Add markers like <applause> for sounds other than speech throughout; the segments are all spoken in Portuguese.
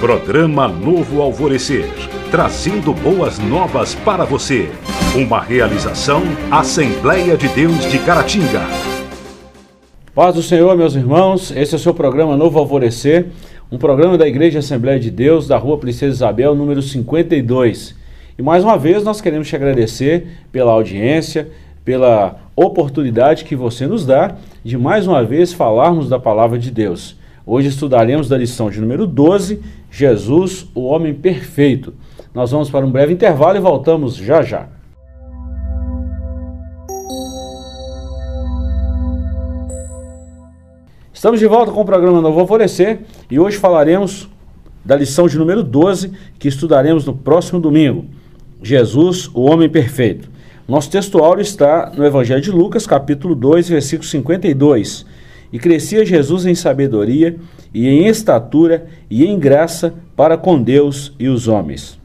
Programa Novo Alvorecer, trazendo boas novas para você. Uma realização Assembleia de Deus de Caratinga. Paz do Senhor, meus irmãos. Esse é o seu programa Novo Alvorecer, um programa da Igreja Assembleia de Deus, da Rua Princesa Isabel, número 52. E mais uma vez nós queremos te agradecer pela audiência, pela oportunidade que você nos dá de mais uma vez falarmos da palavra de Deus. Hoje estudaremos da lição de número 12, Jesus, o homem perfeito. Nós vamos para um breve intervalo e voltamos já já. Estamos de volta com o programa Novo Alvorecer e hoje falaremos da lição de número 12, que estudaremos no próximo domingo. Jesus, o homem perfeito. Nosso texto áureo está no Evangelho de Lucas, capítulo 2, versículo 52. E crescia Jesus em sabedoria e em estatura e em graça para com Deus e os homens.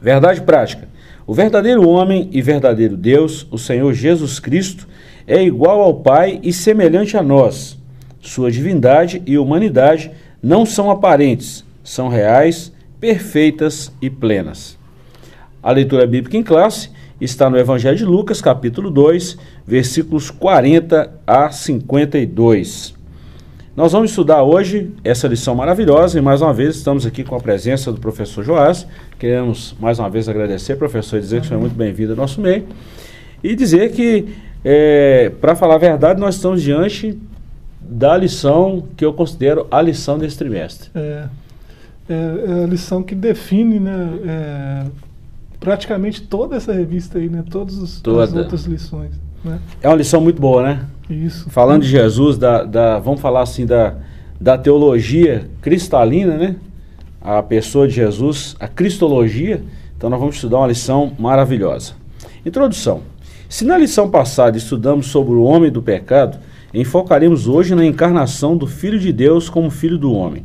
Verdade prática. O verdadeiro homem e verdadeiro Deus, o Senhor Jesus Cristo, é igual ao Pai e semelhante a nós. Sua divindade e humanidade não são aparentes, são reais, perfeitas e plenas. A leitura bíblica em classe está no Evangelho de Lucas, capítulo 2, versículos 40 a 52. Nós vamos estudar hoje essa lição maravilhosa e mais uma vez estamos aqui com a presença do professor Joás. Queremos mais uma vez agradecer, professor, e dizer que o senhor é muito bem-vindo ao nosso meio. E dizer que, é, para falar a verdade, nós estamos diante da lição que eu considero a lição desse trimestre. É, é, é a lição que define né, é, praticamente toda essa revista aí, né? Todas as outras lições. Né? É uma lição muito boa, né? Isso. Falando de Jesus, da, da, vamos falar assim da, da teologia cristalina, né? A pessoa de Jesus, a cristologia. Então nós vamos estudar uma lição maravilhosa. Introdução. Se na lição passada estudamos sobre o homem do pecado, enfocaremos hoje na encarnação do Filho de Deus como Filho do homem.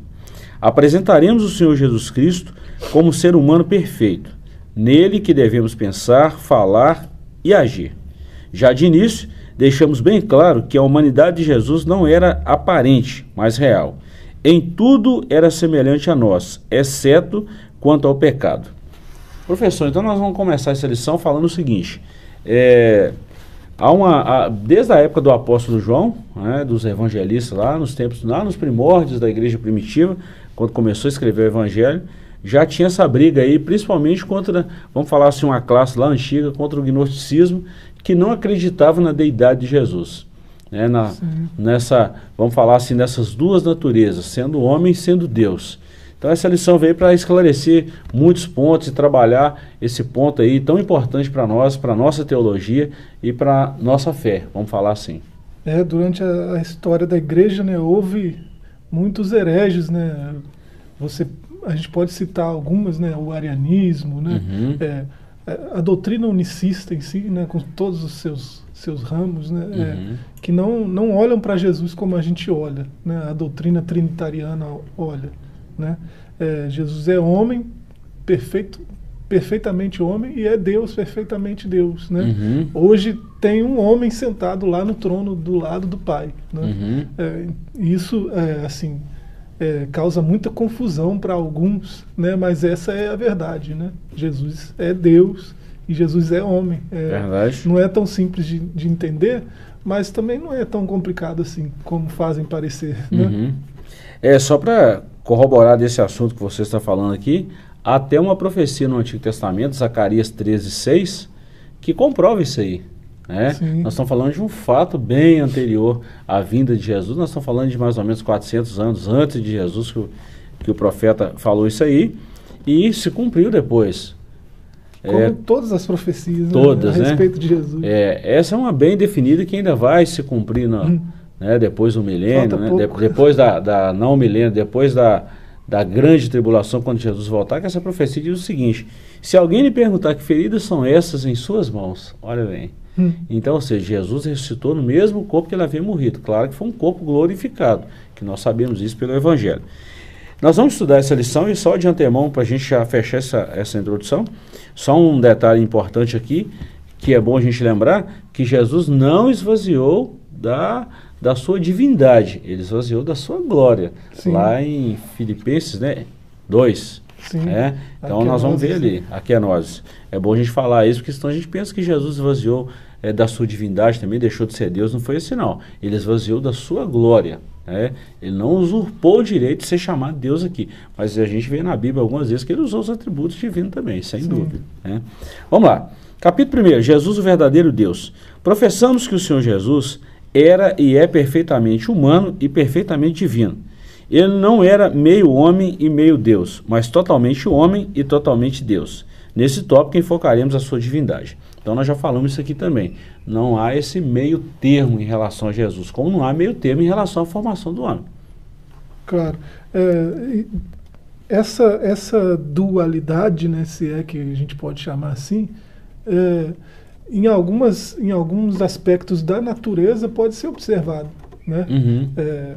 Apresentaremos o Senhor Jesus Cristo como ser humano perfeito nele que devemos pensar, falar e agir. Já de início, deixamos bem claro que a humanidade de Jesus não era aparente, mas real. Em tudo era semelhante a nós, exceto quanto ao pecado. Professor, então nós vamos começar essa lição falando o seguinte: é, há uma, desde a época do apóstolo João, né, dos evangelistas lá nos tempos, lá nos primórdios da igreja primitiva, quando começou a escrever o evangelho, já tinha essa briga aí, principalmente contra, vamos falar assim, uma classe lá antiga, contra o gnosticismo, que não acreditava na deidade de Jesus. Né? Na, nessa, vamos falar assim, nessas duas naturezas, sendo homem e sendo Deus. Então essa lição veio para esclarecer muitos pontos e trabalhar esse ponto aí tão importante para nós, para nossa teologia e para nossa fé, vamos falar assim. É, durante a, a história da igreja, né, houve muitos hereges, né? Você a gente pode citar algumas, né, o arianismo, né, uhum. é a doutrina unicista em si, né, com todos os seus seus ramos, né, é, uhum. é, que não não olham para Jesus como a gente olha, né, a doutrina trinitariana olha, né, é, Jesus é homem perfeito perfeitamente homem e é Deus perfeitamente Deus, né? Uhum. Hoje tem um homem sentado lá no trono do lado do Pai, né? Uhum. É, isso é assim é, causa muita confusão para alguns, né? mas essa é a verdade. Né? Jesus é Deus e Jesus é homem. É, verdade. Não é tão simples de, de, entender, mas também não é tão complicado assim como fazem parecer. Né? Uhum. É só para corroborar desse assunto que você está falando aqui, até uma profecia no Antigo Testamento, Zacarias 13, 6, que comprova isso aí. Né? Nós estamos falando de um fato bem anterior à vinda de Jesus, nós estamos falando de mais ou menos 400 anos antes de Jesus que o, que o profeta falou isso aí, e se cumpriu depois. Como é, todas as profecias né, todas, né, a respeito de Jesus. É, essa é uma bem definida que ainda vai se cumprir no, hum. né, depois do milênio, né, de, depois da, da não milênio, depois da, da grande tribulação, quando Jesus voltar, que essa profecia diz o seguinte: se alguém lhe perguntar que feridas são essas em suas mãos, olha bem, Hum. Então, ou seja, Jesus ressuscitou no mesmo corpo que ele havia morrido. Claro que foi um corpo glorificado, que nós sabemos isso pelo Evangelho. Nós vamos estudar essa lição e só de antemão, para a gente já fechar essa, essa introdução, só um detalhe importante aqui, que é bom a gente lembrar, que Jesus não esvaziou da, da sua divindade, ele esvaziou da sua glória. Sim. Lá em Filipenses, né? 2. Sim. É? Então nós vamos ver ali, aqui é nós. É bom a gente falar isso, porque senão a gente pensa que Jesus esvaziou é, da sua divindade também, deixou de ser Deus. Não foi assim, não. Ele esvaziou da sua glória. É, ele não usurpou o direito de ser chamado Deus aqui. Mas a gente vê na Bíblia algumas vezes que ele usou os atributos divinos também, sem Sim. dúvida. Né? Vamos lá. Capítulo 1. Jesus, o verdadeiro Deus. Professamos que o Senhor Jesus era e é perfeitamente humano e perfeitamente divino. Ele não era meio homem e meio Deus, mas totalmente homem e totalmente Deus. Nesse tópico enfocaremos a sua divindade. Então nós já falamos isso aqui também. Não há esse meio termo em relação a Jesus, como não há meio termo em relação à formação do homem. Claro. É, essa, essa dualidade, né, se é que a gente pode chamar assim, é, em, algumas, em alguns aspectos da natureza pode ser observado. Né? Uhum. É,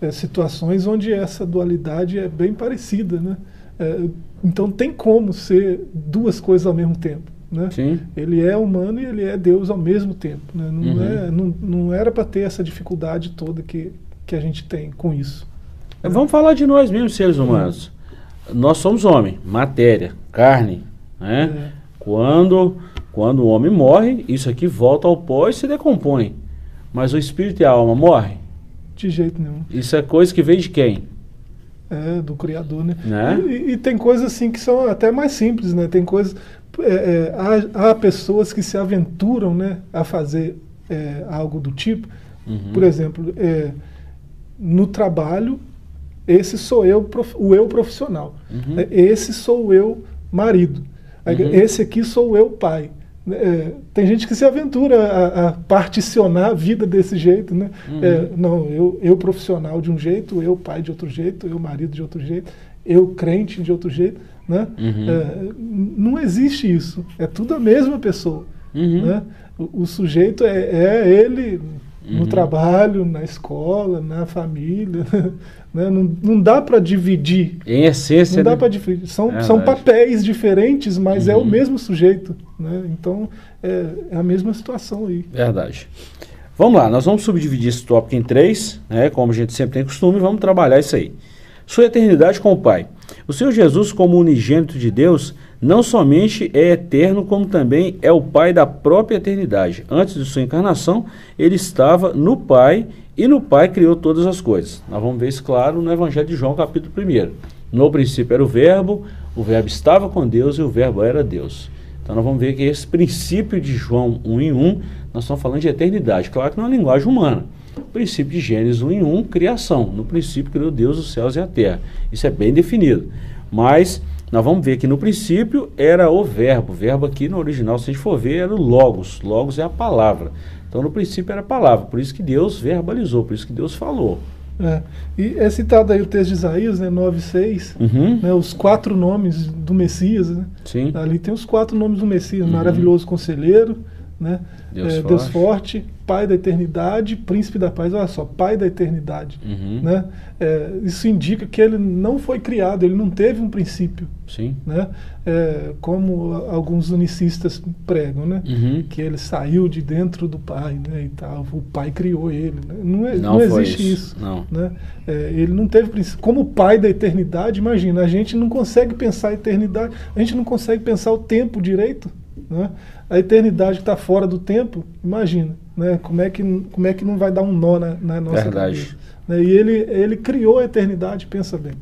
é, situações onde essa dualidade é bem parecida. Né? É, então tem como ser duas coisas ao mesmo tempo. Né? Sim. Ele é humano e ele é Deus ao mesmo tempo. Né? Não, uhum. é, não, não era para ter essa dificuldade toda que, que a gente tem com isso. Né? Vamos falar de nós mesmos, seres humanos. Uhum. Nós somos homem, matéria, carne. Né? É. Quando, quando o homem morre, isso aqui volta ao pó e se decompõe. Mas o espírito e a alma morrem? De jeito nenhum. Isso é coisa que vem de quem? É, do Criador, né? né? E, e, tem coisas assim que são até mais simples, né? Tem coisas. É, é, há, há, pessoas que se aventuram né, a fazer é, algo do tipo. Uhum. Por exemplo, é, no trabalho, esse sou eu, o eu profissional. Uhum. Esse sou eu marido. Uhum. Esse aqui sou eu, pai. É, tem gente que se aventura a, a, particionar a vida desse jeito, né? Uhum. É, não, eu, eu profissional de um jeito, eu pai de outro jeito, eu marido de outro jeito, eu crente de outro jeito, né? Uhum. É, não existe isso. É tudo a mesma pessoa, uhum. né? O, o, sujeito é, é ele no uhum. trabalho, na escola, na família. <laughs> Né? Não, não dá para dividir. Em essência. Não dá né? para dividir. São, são papéis diferentes, mas é o uhum. mesmo sujeito. Né? Então é, é, a mesma situação aí. Verdade. Vamos lá, nós vamos subdividir esse tópico em três, né? como a gente sempre tem costume, vamos trabalhar isso aí. Sua eternidade com o Pai. O Senhor Jesus, como unigênito de Deus, não somente é eterno, como também é o Pai da própria eternidade. Antes de sua encarnação, ele estava no Pai e no Pai criou todas as coisas. Nós vamos ver isso claro no Evangelho de João, capítulo 1. No princípio era o Verbo, o Verbo estava com Deus e o Verbo era Deus. Então nós vamos ver que esse princípio de João 1 em 1, nós estamos falando de eternidade. Claro que não é uma linguagem humana. O princípio de Gênesis 1 em 1, criação. No princípio criou Deus os céus e a terra. Isso é bem definido. Mas nós vamos ver que no princípio era o verbo. O verbo aqui no original, se a gente for ver, era o logos. Logos é a palavra. Então no princípio era a palavra. Por isso que Deus verbalizou, por isso que Deus falou. É. E é citado aí o texto de Isaías, né, 9,6, uhum. né, os quatro nomes do Messias. Né? Sim. Ali tem os quatro nomes do Messias: uhum. maravilhoso conselheiro, né? Deus, é, forte. Deus forte, Pai da eternidade, Príncipe da paz. Olha só, Pai da eternidade. Uhum. Né? É, isso indica que ele não foi criado, ele não teve um princípio. Sim. Né? É, como alguns unicistas pregam, né? Uhum. que ele saiu de dentro do Pai né? e tal, o Pai criou ele. Né? Não, é, não, não existe isso. isso não. Né? É, ele não teve princípio. Como Pai da eternidade, imagina, a gente não consegue pensar a eternidade, a gente não consegue pensar o tempo direito. Né? A eternidade que está fora do tempo, imagina, né? como, é que, como é que não vai dar um nó na, na nossa Verdade. cabeça? Né? E ele, ele criou a eternidade, pensa bem.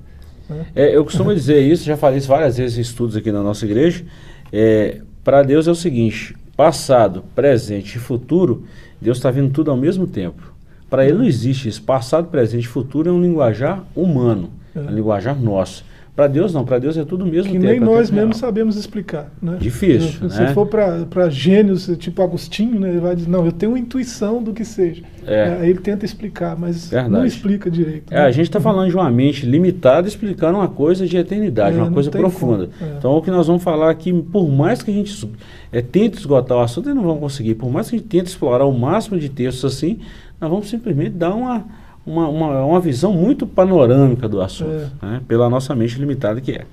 Né? É, eu costumo <laughs> dizer isso, já falei isso várias vezes em estudos aqui na nossa igreja. É, Para Deus é o seguinte: passado, presente e futuro, Deus está vendo tudo ao mesmo tempo. Para Ele não existe isso. Passado, presente e futuro é um linguajar humano, é um linguajar nosso. Para Deus não, para Deus é tudo mesmo que tempo. Nem nós mesmos sabemos explicar. Né? Difícil. Se, né? for para gênios, tipo Agostinho, né, ele vai dizer, não, eu tenho uma intuição do que seja. É. Aí ele tenta explicar, mas Verdade. não explica direito. É, né? a gente está falando de uma mente limitada explicando uma coisa de eternidade, é, uma coisa profunda. É. Então o que nós vamos falar aqui, por mais que a gente é, tente esgotar o assunto, e não vamos conseguir, por mais que a gente tente explorar o máximo de textos assim, nós vamos simplesmente dar uma uma, uma, uma visão muito panorâmica do assunto, é. né, pela nossa mente limitada que é.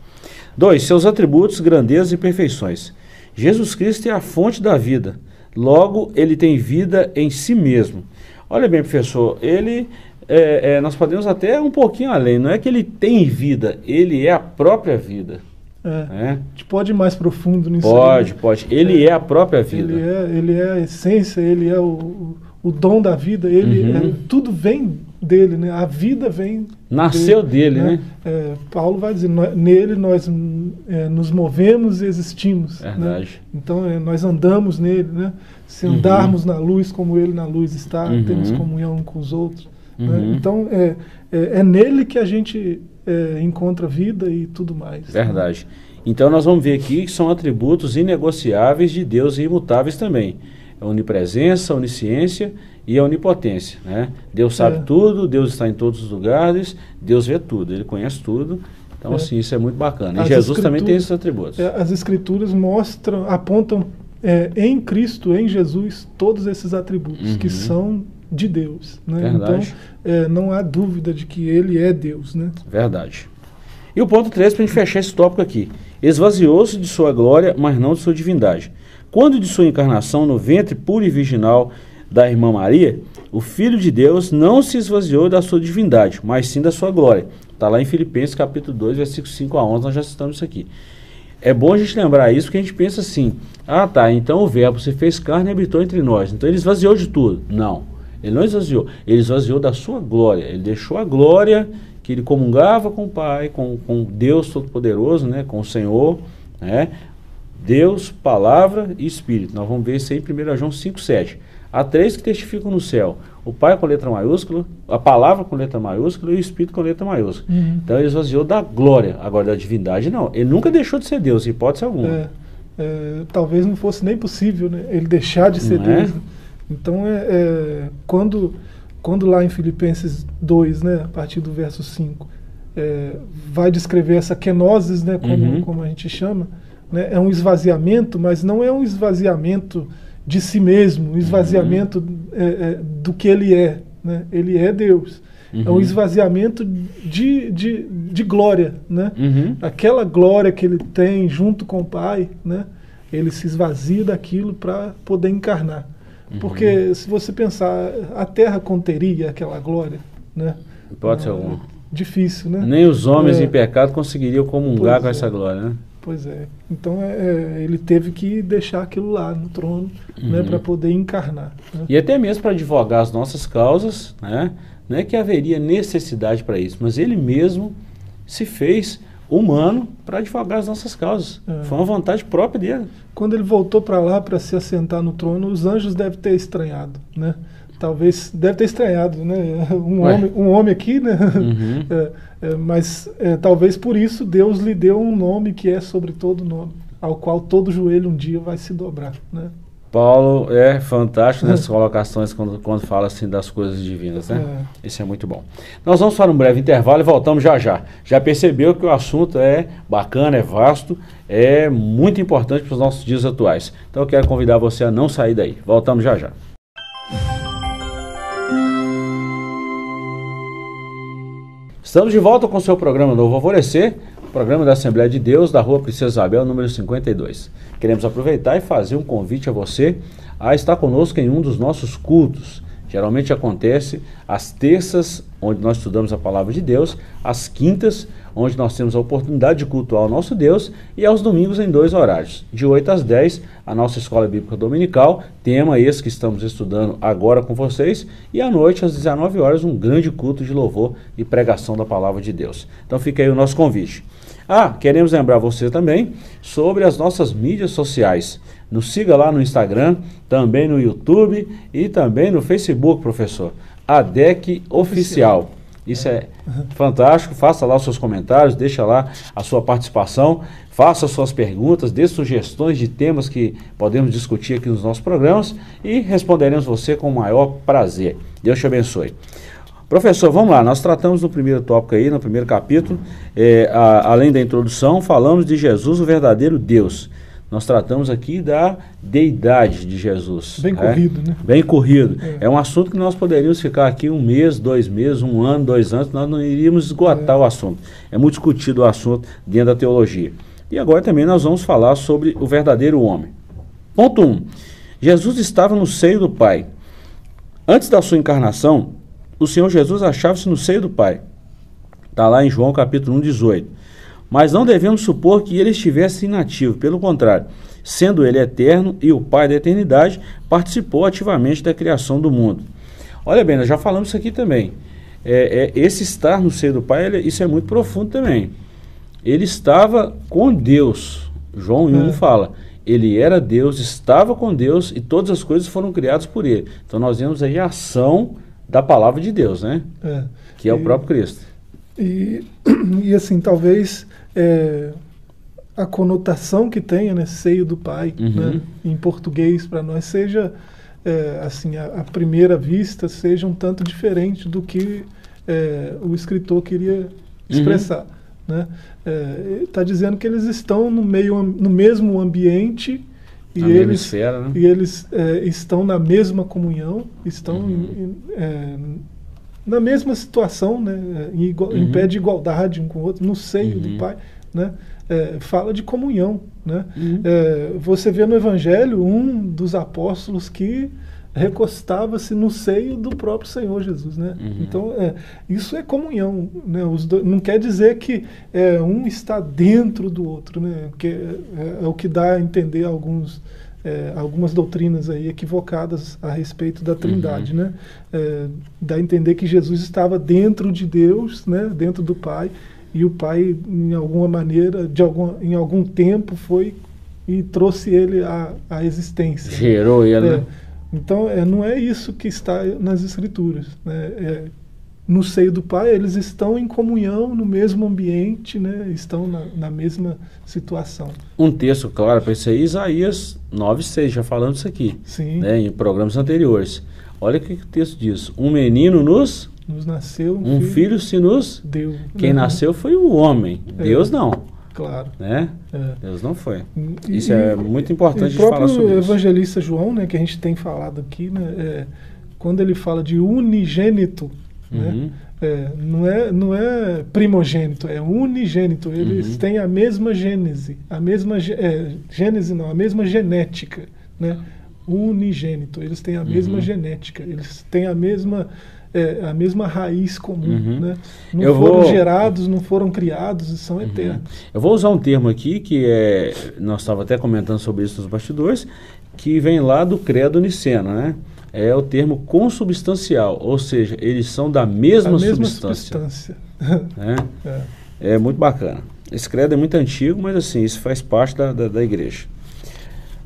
Dois, seus atributos, grandezas e perfeições. Jesus Cristo é a fonte da vida, logo ele tem vida em si mesmo. Olha bem, professor, ele é, é, nós podemos até um pouquinho além. Não é que ele tem vida, ele é a própria vida. É. é. A gente pode ir mais profundo nisso. Pode, aí, né? pode. Ele é. é. a própria vida. Ele é, ele é a essência, ele é o, o dom da vida. Ele uhum. é, tudo vem dele, né? A vida vem nasceu dele, dele né? né? É, Paulo vai dizer, nele nós é, nos movemos e existimos. Né? Verdade. Né? Então é, nós andamos nele, né? Se uhum. andarmos uhum. na luz como ele na luz está, uhum. temos comunhão com os outros. Né? Uhum. Então é, é, é, nele que a gente é, encontra vida e tudo mais. Né? Verdade. Então nós vamos ver aqui que são atributos inegociáveis de Deus e imutáveis também. A onipresença, a onisciência e a onipotência. Né? Deus sabe é. tudo, Deus está em todos os lugares, Deus vê tudo, Ele conhece tudo. Então, é. assim, isso é muito bacana. E Jesus também tem esses atributos. É, as escrituras mostram, apontam é, em Cristo, em Jesus, todos esses atributos uhum. que são de Deus. Né? Então, é, não há dúvida de que Ele é Deus. Né? Verdade. E o ponto 3, para a gente fechar esse tópico aqui. Esvaziou-se de sua glória, mas não de sua divindade. Quando de sua encarnação no ventre puro e virginal da irmã Maria, o Filho de Deus não se esvaziou da sua divindade, mas sim da sua glória. Está lá em Filipenses capítulo 2, versículos 5 a 11, nós já citamos isso aqui. É bom a gente lembrar isso, porque a gente pensa assim, ah tá, então o verbo se fez carne e habitou entre nós, então ele esvaziou de tudo. Não, ele não esvaziou, ele esvaziou da sua glória, ele deixou a glória que ele comungava com o Pai, com, com Deus Todo-Poderoso, né, com o Senhor, né, Deus, Palavra e Espírito. Nós vamos ver isso aí em 1 João 5, 7. Há três que testificam no céu: o Pai com letra maiúscula, a palavra com letra maiúscula e o Espírito com letra maiúscula. Uhum. Então ele esvaziou da glória, agora da divindade não. Ele nunca deixou de ser Deus, hipótese alguma. É, é, talvez não fosse nem possível né, ele deixar de ser não é? Deus. É? Então é, é, quando, quando lá em Filipenses 2, né, a partir do verso 5, é, vai descrever essa kenosis, né, como, uhum. como a gente chama, né, é um esvaziamento, mas não é um esvaziamento de si mesmo, um esvaziamento uhum. é, é, do que ele é. Né? Ele é Deus. Uhum. É um uhum. esvaziamento de, de, de glória. Né? Uhum. Aquela glória que ele tem junto com o Pai, né? ele se esvazia daquilo para poder encarnar. Uhum. Porque se você pensar, a terra conteria aquela glória. Né? Pode ser algum. Difícil, né? Nem os homens é. em pecado conseguiriam comungar pois com é. essa glória, né? Pois é. Então é, é, ele teve que deixar aquilo lá no trono né, uhum. né, para poder encarnar. Né? E até mesmo para advogar as nossas causas, né? não é que haveria necessidade para isso, mas ele mesmo se fez humano para advogar as nossas causas. É. Foi uma vontade própria dele. Quando ele voltou para lá para se assentar no trono, os anjos devem ter estranhado, né? Talvez deve ter estranhado, né? <laughs> Um homem, um homem aqui, né? Uhum. <laughs> É, é, mas é, talvez por isso Deus lhe deu um nome que é sobre todo nome, ao qual todo joelho um dia vai se dobrar, né? Paulo é fantástico <laughs> nessas colocações quando, quando fala assim das coisas divinas, né? É. Isso é muito bom. Nós vamos para um breve intervalo e voltamos já já. Já percebeu que o assunto é bacana, é vasto, é muito importante para os nossos dias atuais. Então eu quero convidar você a não sair daí. Voltamos já já. Estamos de volta com o seu programa Novo Alvorecer, programa da Assembleia de Deus da Rua Princesa Isabel, número 52. Queremos aproveitar e fazer um convite a você a estar conosco em um dos nossos cultos. Geralmente acontece às terças, onde nós estudamos a palavra de Deus, às quintas, onde nós temos a oportunidade de cultuar o nosso Deus, e aos domingos em dois horários, de 8 às 10, a nossa escola bíblica dominical, tema esse que estamos estudando agora com vocês, e à noite, às 19 horas, um grande culto de louvor e pregação da palavra de Deus. Então fica aí o nosso convite. Ah, queremos lembrar você também sobre as nossas mídias sociais. Nos siga lá no Instagram, também no YouTube e também no Facebook, professor. ADEC Oficial. Isso é fantástico. Faça lá os seus comentários, deixa lá a sua participação, faça suas perguntas, dê sugestões de temas que podemos discutir aqui nos nossos programas e responderemos você com o maior prazer. Deus te abençoe. Professor, vamos lá. Nós tratamos no primeiro tópico aí, no primeiro capítulo, é, a, além da introdução, falamos de Jesus, o verdadeiro Deus. Nós tratamos aqui da deidade de Jesus. Bem é? corrido, né? Bem corrido. É. é. um assunto que nós poderíamos ficar aqui um mês, dois meses, um ano, dois anos, nós não iríamos esgotar é. o assunto. É muito discutido o assunto dentro da teologia. E agora também nós vamos falar sobre o verdadeiro homem. Ponto 1. Um, Jesus estava no seio do Pai. Antes da sua encarnação, o Senhor Jesus achava-se no seio do Pai. Está lá em João capítulo 1, 18. Mas não devemos supor que ele estivesse inativo, pelo contrário, sendo ele eterno e o Pai da eternidade, participou ativamente da criação do mundo. Olha bem, nós já falamos isso aqui também. É, é, esse estar no seio do Pai, ele, isso é muito profundo também. Ele estava com Deus. João 1 é. fala. Ele era Deus, estava com Deus e todas as coisas foram criadas por ele. Então nós vemos aí a ação da palavra de Deus, né? É. Que é e, o próprio Cristo. E, <clears throat> e assim, talvez é, a conotação que tenha, né, seio do Pai, uhum. né, em português para nós seja é, assim a, a, primeira vista seja um tanto diferente do que é, o escritor queria expressar. Uhum. Né? Está é, dizendo que eles estão no meio no mesmo ambiente e eles, né? e eles é, estão na mesma comunhão, estão uhum. em, é, na mesma situação, né, em, igual, uhum. em, pé de igualdade um com o outro, no seio do uhum. Pai. Né? É, fala de comunhão. Né? Uhum. É, você vê no Evangelho um dos apóstolos que recostava-se no seio do próprio Senhor Jesus, né? Uhum. Então é, isso é comunhão, né? Dois, não quer dizer que é, um está dentro do outro, né? Que é, é, o que dá a entender alguns é, algumas doutrinas aí equivocadas a respeito da Trindade, uhum. né? É, dá a entender que Jesus estava dentro de Deus, né? Dentro do Pai e o pai em alguma maneira de algum em algum tempo foi e trouxe ele à, à existência gerou ele é, né? Então é, não é isso que está nas escrituras né? É, no seio do pai eles estão em comunhão no mesmo ambiente né? estão na, na mesma situação um texto claro para isso aí Isaías 9,6 já falando isso aqui Sim. Né? em programas anteriores olha o que o texto diz um menino nos nos nasceu um, um filho, filho, se nos deu. Quem né? nasceu foi o homem, é. Deus não. Claro. Né? É. Deus não foi. E, isso é muito importante de falar sobre isso. O evangelista João, né, que a gente tem falado aqui, né, é, quando ele fala de unigênito, né, uhum. né, é, não, é, não é primogênito, é unigênito. Eles uhum. têm a mesma gênese, a mesma é, gênese não, a mesma genética, né? Unigênito. Eles têm a mesma uhum. genética, eles têm a mesma é, a mesma raiz comum. Uhum. Né? Não eu foram vou... gerados, não foram criados e são uhum. eternos. Eu vou usar um termo aqui que é. Nós estávamos até comentando sobre isso nos bastidores, que vem lá do credo niceno, né? É o termo consubstancial, ou seja, eles são da mesma, mesma substância. substância. <laughs> Né? é. é muito bacana. Esse credo é muito antigo, mas assim, isso faz parte da, da, da igreja.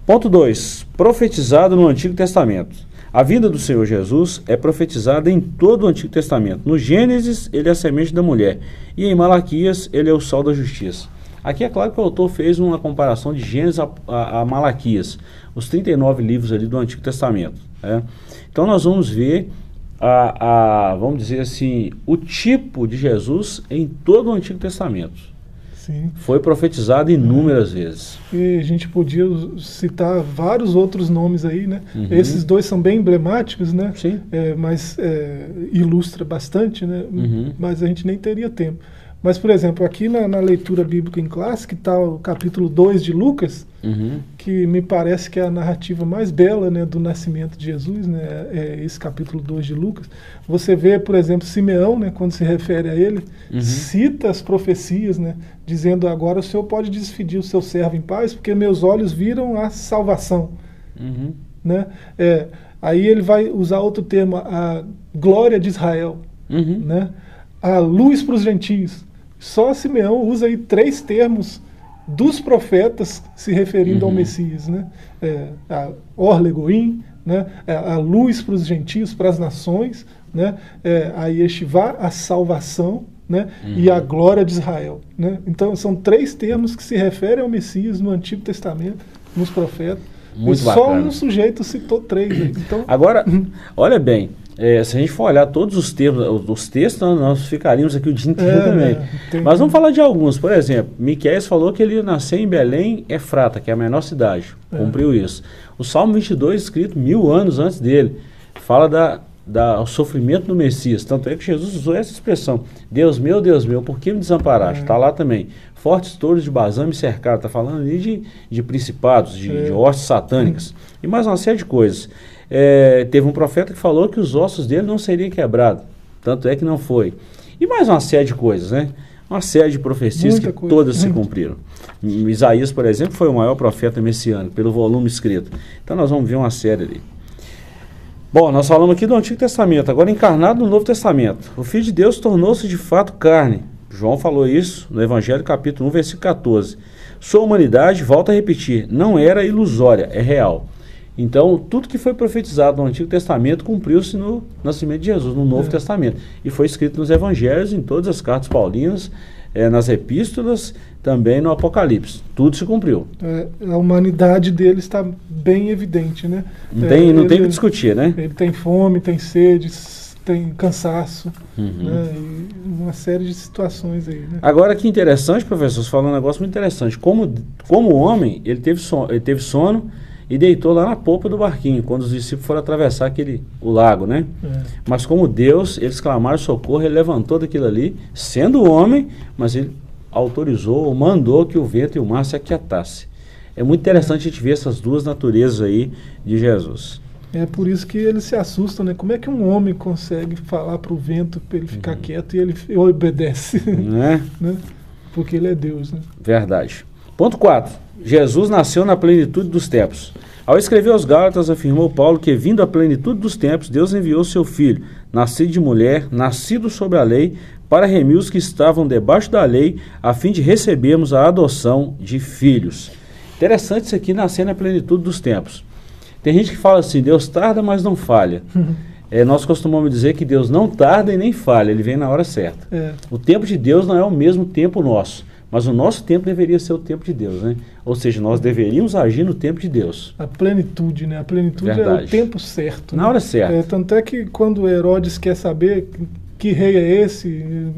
Ponto 2. Profetizado no Antigo Testamento. A vinda do Senhor Jesus é profetizada em todo o Antigo Testamento. No Gênesis, ele é a semente da mulher. E em Malaquias, ele é o sol da justiça. Aqui é claro que o autor fez uma comparação de Gênesis a, a, a Malaquias, os 39 livros ali do Antigo Testamento. Né? Então nós vamos ver a, a, vamos dizer assim, o tipo de Jesus em todo o Antigo Testamento. Sim. Foi profetizado inúmeras vezes. E a gente podia citar vários outros nomes aí, né? Uhum. Esses dois são bem emblemáticos, né? Sim. É, mas é, ilustra bastante, né? Uhum. Mas a gente nem teria tempo. Mas, por exemplo, aqui na, na leitura bíblica em classe, que está o capítulo 2 de Lucas, uhum. que me parece que é a narrativa mais bela né, do nascimento de Jesus, né, é esse capítulo 2 de Lucas. Você vê, por exemplo, Simeão, né, quando se refere a ele, uhum. cita as profecias, né, dizendo agora o Senhor pode despedir o seu servo em paz, porque meus olhos viram a salvação. Uhum. Né? É, aí ele vai usar outro termo, a glória de Israel, uhum. né? a luz para os gentios. Só Simeão usa aí três termos dos profetas se referindo uhum. ao Messias, né? É, a Orlegoim, né? É, a luz para os gentios, para as nações, né? É, a Yeshivá, a salvação, né? Uhum. E a glória de Israel, né? Então são três termos que se referem ao Messias no Antigo Testamento, nos profetas. Muito e bacana. só um sujeito citou três. Então, Agora, olha bem, é, se a gente for olhar todos os termos, os textos, nós ficaríamos aqui o dia inteiro é, também. Né? Mas vamos falar de alguns. Por exemplo, Miquel falou que ele nasceu em Belém, Efrata, que é a menor cidade. É. Cumpriu isso. O Salmo 22, escrito mil anos antes dele, fala da, da, o sofrimento do Messias. Tanto é que Jesus usou essa expressão: Deus meu, Deus meu, por que me desamparaste? Está é. lá também. Fortes touros de Bazã me cercaram. Está falando ali de, de principados, de, é. de hostes satânicas. E mais uma série de coisas. É, teve um profeta que falou que os ossos dele não seriam quebrados. Tanto é que não foi. E mais uma série de coisas, né? Uma série de profecias Muita que coisa, todas se cumpriram. Isaías, por exemplo, foi o maior profeta messiânico, pelo volume escrito. Então nós vamos ver uma série ali. Bom, nós falamos aqui do Antigo Testamento, agora encarnado no Novo Testamento. O Filho de Deus tornou-se de fato carne. João falou isso no Evangelho capítulo 1, versículo 14. Sua humanidade, volta a repetir, não era ilusória, é real. Então, tudo que foi profetizado no Antigo Testamento cumpriu-se no nascimento de Jesus, no Novo É. Testamento. E foi escrito nos Evangelhos, em todas as cartas paulinas, eh, nas epístolas, também no Apocalipse. Tudo se cumpriu. É, a humanidade dele está bem evidente, né? Não É, tem, não tem o que discutir, né? Ele tem fome, tem sede, tem cansaço, Uhum. né? Uma série de situações aí, né? Agora que interessante, professor, você falou um negócio muito interessante. Como, como homem, ele teve, sono, ele teve sono e deitou lá na polpa do barquinho, quando os discípulos foram atravessar aquele, o lago, né? É. Mas como Deus, eles clamaram socorro, ele levantou daquilo ali, sendo homem, mas ele autorizou, ou mandou que o vento e o mar se aquietasse. É muito interessante a gente ver essas duas naturezas aí de Jesus. É por isso que eles se assustam, né? Como é que um homem consegue falar para o vento para ele Uhum. ficar quieto e ele obedece, Né? <laughs> né? Porque ele é Deus, né? Verdade. Ponto 4. Jesus nasceu na plenitude dos tempos. Ao escrever aos Gálatas, afirmou Paulo que, vindo à plenitude dos tempos, Deus enviou seu Filho, nascido de mulher, nascido sobre a lei, para remir os que estavam debaixo da lei, a fim de recebermos a adoção de filhos. Interessante isso aqui, nascer na plenitude dos tempos. Tem gente que fala assim, Deus tarda, mas não falha. <laughs> É, nós costumamos dizer que Deus não tarda e nem falha, ele vem na hora certa. É, O tempo de Deus não é o mesmo tempo nosso, mas o nosso tempo deveria ser o tempo de Deus, né? Ou seja, nós deveríamos agir no tempo de Deus. a plenitude, né? A plenitude é Verdade. o tempo certo. Na né? hora certa. É, tanto é que quando Herodes quer saber que, rei é esse,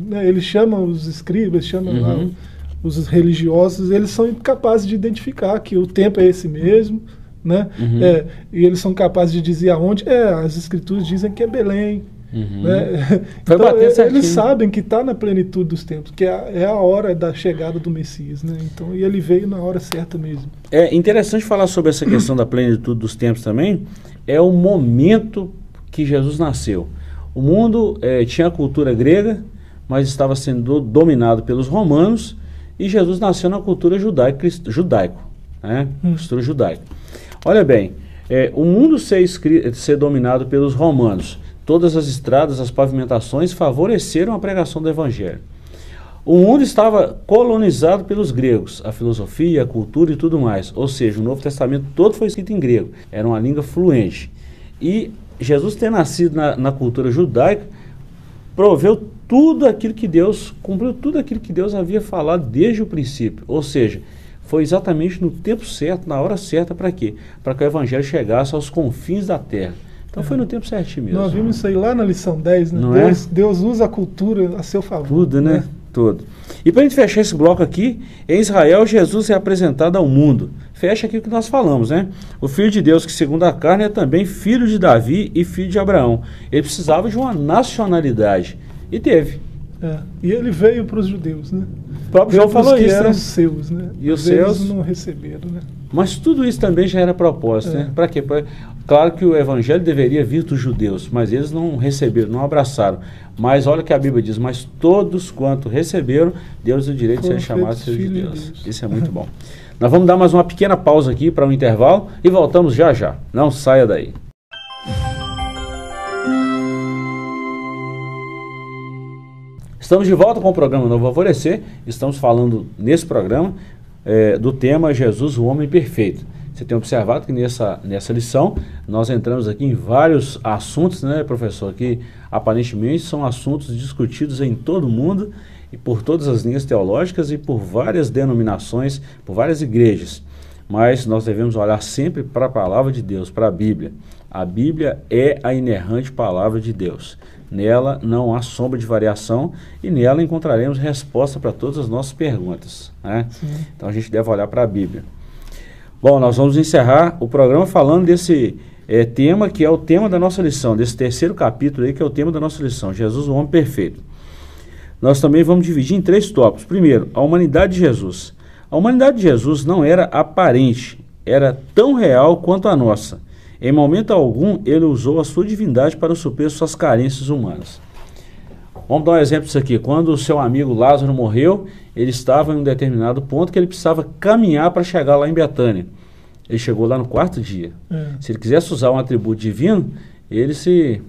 né, ele chama os escribas, chama lá Uhum. os religiosos, eles são incapazes de identificar que o tempo é esse mesmo, né? Uhum. É, e eles são capazes de dizer aonde. É, as escrituras dizem que é Belém. Uhum. Né? <laughs> Então, certinho. eles sabem que está na plenitude dos tempos, que é a, é a hora da chegada do Messias, né? Então, e ele veio na hora certa mesmo. É interessante falar sobre essa questão da plenitude dos tempos também. É o momento que Jesus nasceu. O mundo eh, tinha a cultura grega, mas estava sendo dominado pelos romanos, e Jesus nasceu na cultura judaico, judaico né? Hum. Cultura judaica. Olha bem, eh, o mundo ser, ser dominado pelos romanos, todas as estradas, as pavimentações favoreceram a pregação do evangelho. O mundo estava colonizado pelos gregos, a filosofia, a cultura e tudo mais. Ou seja, o Novo Testamento todo foi escrito em grego, era uma língua fluente. E Jesus ter nascido na, na cultura judaica proveu tudo aquilo que Deus, cumpriu tudo aquilo que Deus havia falado desde o princípio. Ou seja, foi exatamente no tempo certo, na hora certa, para quê? Para que o evangelho chegasse aos confins da terra. Então foi no tempo certinho mesmo. Nós vimos isso aí lá na lição 10, né? Não é? Deus, Deus usa a cultura a seu favor. Tudo, né? Tudo. E para a gente fechar esse bloco aqui, em Israel, Jesus é apresentado ao mundo. Fecha aqui o que nós falamos, né? O Filho de Deus, que segundo a carne é também filho de Davi e filho de Abraão. Ele precisava de uma nacionalidade. E teve. É. E ele veio para os judeus, né? O próprio João falou isso, eram né? seus, né? E os seus? não receberam, né? Mas tudo isso também já era propósito, É. né? Para quê? Pra- Claro que o evangelho deveria vir dos judeus, mas eles não receberam, não abraçaram. Mas olha o que a Bíblia diz: Mas todos quanto receberam, Deus o direito de filhos de filhos de Deus. Deus. Isso é muito bom. Nós vamos dar mais uma pequena pausa aqui para um intervalo e voltamos já já. Não saia daí. Estamos de volta com o programa Novo Alvorecer. Estamos falando nesse programa eh, do tema Jesus, o Homem Perfeito. Você tem observado que nessa, nessa lição nós entramos aqui em vários assuntos, né, professor? Que aparentemente são assuntos discutidos em todo o mundo e por todas as linhas teológicas e por várias denominações, por várias igrejas. Mas nós devemos olhar sempre para a palavra de Deus, para a Bíblia. A Bíblia é a inerrante palavra de Deus. Nela não há sombra de variação e nela encontraremos resposta para todas as nossas perguntas. Né? Então a gente deve olhar para a Bíblia. Bom, nós vamos encerrar o programa falando desse eh, tema que é o tema da nossa lição, desse terceiro capítulo aí que é o tema da nossa lição, Jesus, o homem perfeito. Nós também vamos dividir em três tópicos. Primeiro, a humanidade de Jesus. A humanidade de Jesus não era aparente, era tão real quanto a nossa. Em momento algum, ele usou a sua divindade para suprir suas carências humanas. vamos dar um exemplo disso aqui. Quando o seu amigo Lázaro morreu, ele estava em um determinado ponto que ele precisava caminhar para chegar lá em Betânia. Ele chegou lá no quarto dia. É. Se ele quisesse usar um atributo divino, ele se,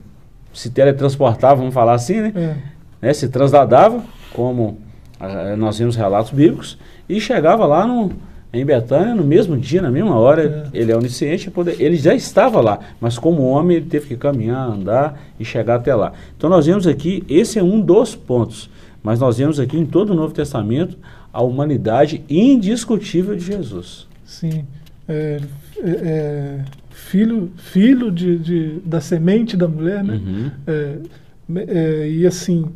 se teletransportava, vamos falar assim, né? É. né? Se transladava, como ah, nós vimos relatos bíblicos, e chegava lá no, em Betânia no mesmo dia, na mesma hora. É. Ele é onisciente, ele já estava lá, mas como homem ele teve que caminhar, andar e chegar até lá. Então nós vemos aqui, esse é um dos pontos, mas nós vemos aqui em todo o Novo Testamento a humanidade indiscutível de Jesus. Sim. É, é, é, filho filho de, de- da semente da mulher, né? Uhum. É, é, e assim,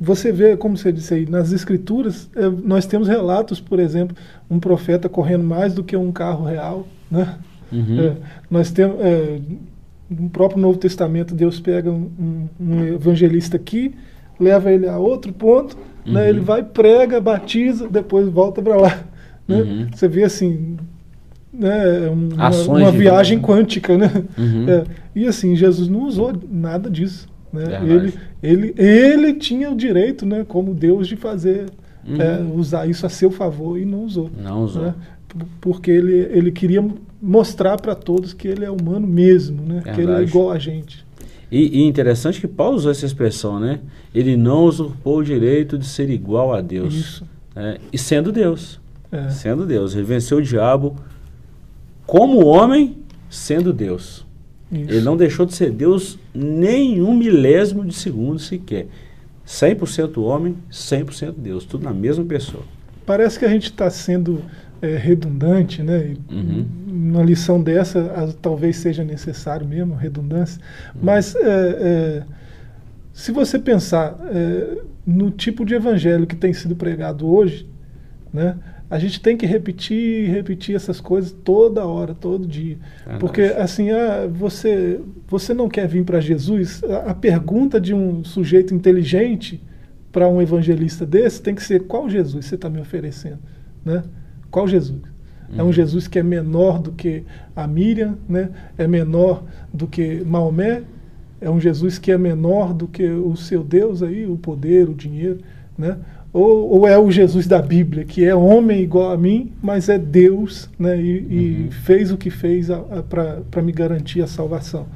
você vê, como você disse aí, nas escrituras, é, nós temos relatos, por exemplo, um profeta correndo mais do que um carro real, né? Uhum. É, nós temos é, no próprio Novo Testamento Deus pega um, um- um evangelista aqui, leva ele a outro ponto, né, Uhum. ele vai prega, batiza, depois volta para lá. né? Uhum. Você vê assim, né, um- uma, uma viagem Deus, quântica, né? Uhum. É, e assim Jesus não usou nada disso. Né? Ele, ele, ele tinha o direito, né, como Deus, de fazer Uhum. é, usar isso a seu favor e não usou Não usou. né? Porque ele, ele queria mostrar para todos que ele é humano mesmo, né? Que ele é igual a gente. E, e interessante que Paulo usou essa expressão, né? Ele não usurpou o direito de ser igual a Deus. Isso. né? E sendo Deus. É. Sendo Deus. Ele venceu o diabo como homem, sendo Deus. Isso. Ele não deixou de ser Deus nem um milésimo de segundo sequer. 100% homem, 100% Deus. Tudo na mesma pessoa. Parece que a gente está sendo é, redundante, né? Uhum. Uma lição dessa a- talvez seja necessário mesmo, redundância. Mas é, é, se você pensar é, no tipo de evangelho que tem sido pregado hoje, né? A gente tem que repetir e repetir essas coisas toda hora, todo dia. Verdade. Porque assim, ah, você, você não quer vir para Jesus? A, a pergunta de um sujeito inteligente para um evangelista desse tem que ser qual Jesus você está me oferecendo, né? Qual Jesus? É um Uhum. Jesus que é menor do que a Miriam, né? É menor do que Maomé? É um Jesus que é menor do que o seu Deus aí, o poder, o dinheiro, né? Ou, ou é o Jesus da Bíblia, que é homem igual a mim, mas é Deus, né? E, e Uhum. fez o que fez para me garantir a salvação,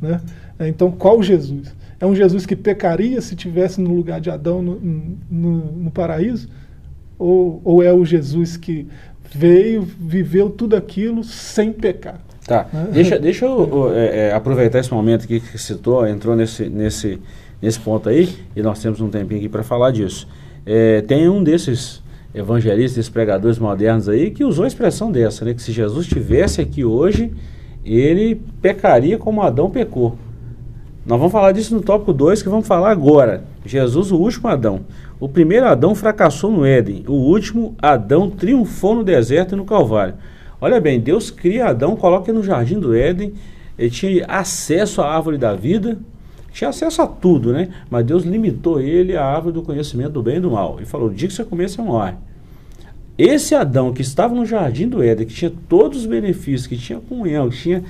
né? É, Então, qual Jesus? É um Jesus que pecaria se tivesse no lugar de Adão no, no, no paraíso? Ou, ou é o Jesus que veio, viveu tudo aquilo sem pecar? Tá. Né? Deixa, deixa eu eu, é, é, aproveitar esse momento aqui que citou, entrou nesse, nesse, nesse ponto aí, e nós temos um tempinho aqui para falar disso. É, tem um desses evangelistas, esses pregadores modernos aí, que usou a expressão dessa, né? Que se Jesus estivesse aqui hoje, ele pecaria como Adão pecou. Nós vamos falar disso no tópico 2, que vamos falar agora. Jesus, o último Adão. O primeiro Adão fracassou no Éden. O último Adão triunfou no deserto e no Calvário. Olha bem, Deus cria Adão, coloca ele no jardim do Éden. Ele tinha acesso à árvore da vida, tinha acesso a tudo, né? Mas Deus limitou ele à árvore do conhecimento do bem e do mal. E falou: dia que você comer, você morre. Esse Adão que estava no jardim do Éden, que tinha todos os benefícios, que tinha comunhão, que tinha,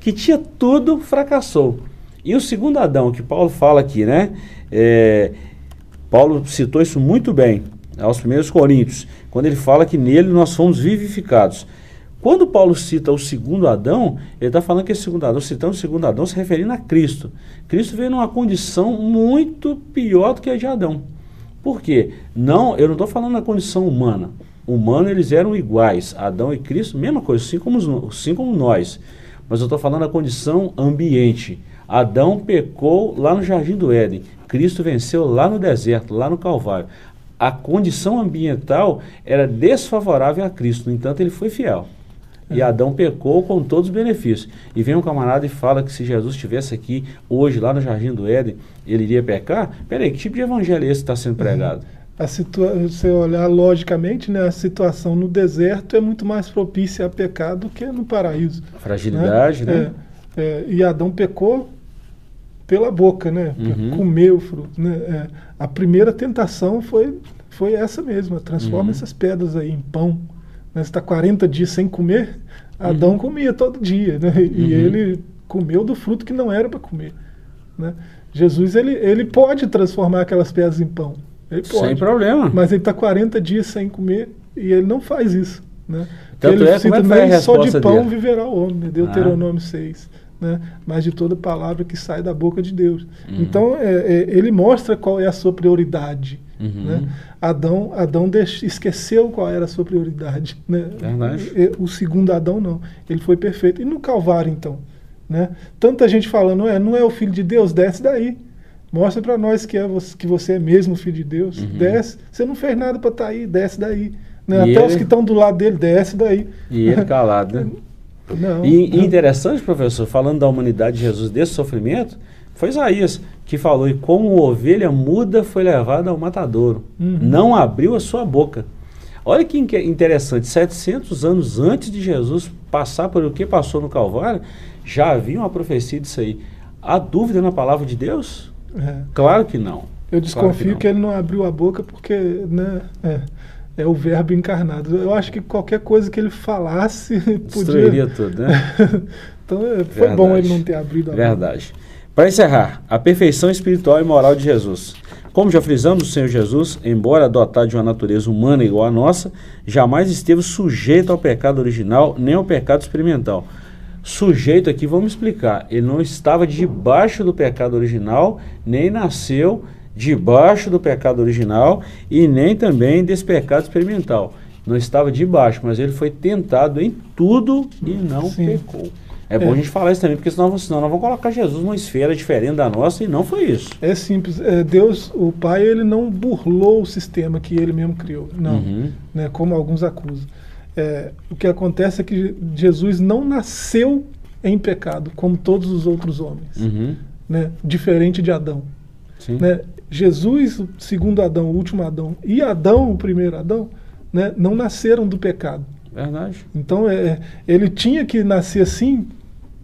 que tinha tudo, fracassou. E o segundo Adão, que Paulo fala aqui, né? É, Paulo citou isso muito bem aos primeiros Coríntios, quando ele fala que nele nós fomos vivificados. Quando Paulo cita o segundo Adão, ele está falando que esse segundo Adão, citando o segundo Adão, se referindo a Cristo. Cristo veio numa condição muito pior do que a de Adão. Por quê? Não, eu não estou falando na condição humana. Humano eles eram iguais, Adão e Cristo, mesma coisa, assim como, assim como nós. Mas eu estou falando da condição ambiente. Adão pecou lá no Jardim do Éden. Cristo venceu lá no deserto, lá no Calvário. A condição ambiental era desfavorável a Cristo, no entanto, ele foi fiel. E Adão pecou com todos os benefícios. E vem um camarada e fala que se Jesus estivesse aqui hoje, lá no Jardim do Éden, ele iria pecar? Peraí, que tipo de evangelho é esse que está sendo pregado? A situa você olhar logicamente, né, a situação no deserto é muito mais propícia a pecar do que no paraíso. Fragilidade, né? É, é, e Adão pecou pela boca, né? Uhum. Comeu o fruto. Né? É, a primeira tentação foi, foi essa mesma: transforma Uhum. essas pedras aí em pão. Né? Está 40 dias sem comer. Adão comia todo dia, né? E Uhum. ele comeu do fruto que não era para comer. Né? Jesus ele, ele pode transformar aquelas pedras em pão. Ele pode. Sem problema. Mas ele está 40 dias sem comer e ele não faz isso. Né? Tanto ele é, como é só de pão dele? viverá o homem, né? Deuteronômio 6. Né? Mas de toda palavra que sai da boca de Deus. Uhum. Então é, é, ele mostra qual é a sua prioridade. Uhum. Né? Adão, Adão deix- esqueceu qual era a sua prioridade. Né? E- O segundo Adão não. Ele foi perfeito. E no Calvário, então? Né? Tanta gente falando, é, não é o filho de Deus, desce daí. Mostra para nós que, é você, que você é mesmo filho de Deus. Desce. Você não fez nada para estar aí, desce daí. Né? Uhum. Até ele- os que estão do lado dele, desce daí. E ele calado, né? <laughs> Não, E, não. interessante, professor, falando da humanidade de Jesus, desse sofrimento, foi Isaías que falou, e como ovelha muda foi levada ao matadouro, Uhum. não abriu a sua boca. Olha que interessante, 700 anos antes de Jesus passar por o que passou no Calvário, já havia uma profecia disso aí. Há dúvida na palavra de Deus? É. Claro que não. Eu desconfio não. que, ele não abriu a boca porque né, é, é o verbo encarnado. Eu acho que qualquer coisa que ele falasse <laughs> Destruiria podia. tudo, né? <laughs> então é, foi bom Verdade. ele não ter abrido a. Verdade. Para encerrar, a perfeição espiritual e moral de Jesus. Como já frisamos, o Senhor Jesus, embora dotado de uma natureza humana igual à nossa, jamais esteve sujeito ao pecado original nem ao pecado experimental. Sujeito aqui, vamos explicar, ele não estava debaixo do pecado original, nem nasceu debaixo do pecado original e nem também desse pecado experimental. Não estava debaixo, mas ele foi tentado em tudo e não Sim. pecou. É bom É. a gente falar isso também, porque senão, senão nós vamos colocar Jesus numa esfera diferente da nossa e não foi isso. É simples. É, Deus, o Pai, ele não burlou o sistema que ele mesmo criou. Não. Uhum. Né, como alguns acusam. É, o que acontece é que Jesus não nasceu em pecado, como todos os outros homens. Uhum. Né, diferente de Adão. Sim. né? Jesus, o segundo Adão, o último Adão, e Adão, o primeiro Adão, né, não nasceram do pecado. Verdade. Então é, ele tinha que nascer assim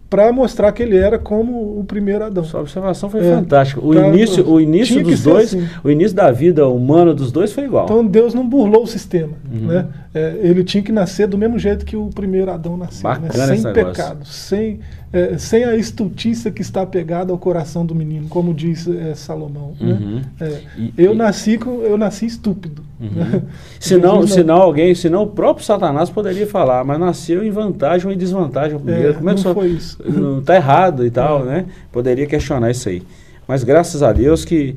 para mostrar que ele era como o primeiro Adão. Sua observação foi É. fantástica. O Pra- início, o início dos dois, assim. o início da vida humana dos dois foi igual. Então Deus não burlou o sistema. Uhum. Né? É, ele tinha que nascer do mesmo jeito que o primeiro Adão nasceu, né? Sem esse negócio. pecado, sem, é, sem a estultícia que está pegada ao coração do menino, como diz é, Salomão. Uhum. Né? E- eu, e- nasci com, eu nasci estúpido. né? <laughs> Senão, não. senão alguém, senão o próprio Satanás poderia falar, mas nasceu em vantagem ou em desvantagem. primeiro. É, Como é que não só- foi isso. Não está errado e tal, <laughs> É. né? Poderia questionar isso aí. Mas graças a Deus que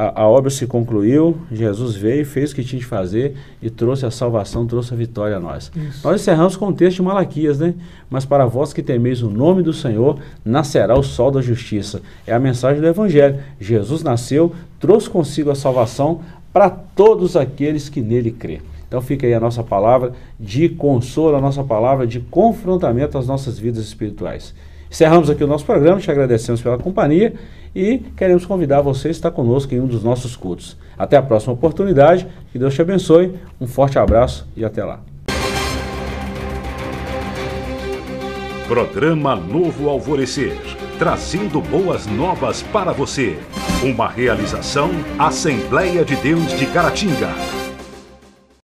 a, a obra se concluiu, Jesus veio, fez o que tinha de fazer e trouxe a salvação, trouxe a vitória a nós. Isso. Nós encerramos com o texto de Malaquias, né? Mas para vós que temeis o nome do Senhor, nascerá o sol da justiça. É a mensagem do Evangelho. Jesus nasceu, trouxe consigo a salvação para todos aqueles que nele crê. Então fica aí a nossa palavra de consolo, a nossa palavra de confrontamento às nossas vidas espirituais. Encerramos aqui o nosso programa, te agradecemos pela companhia e queremos convidar você a estar conosco em um dos nossos cultos. Até a próxima oportunidade, que Deus te abençoe, um forte abraço e até lá. Programa Novo Alvorecer, trazendo boas novas para você. Uma realização Assembleia de Deus de Caratinga.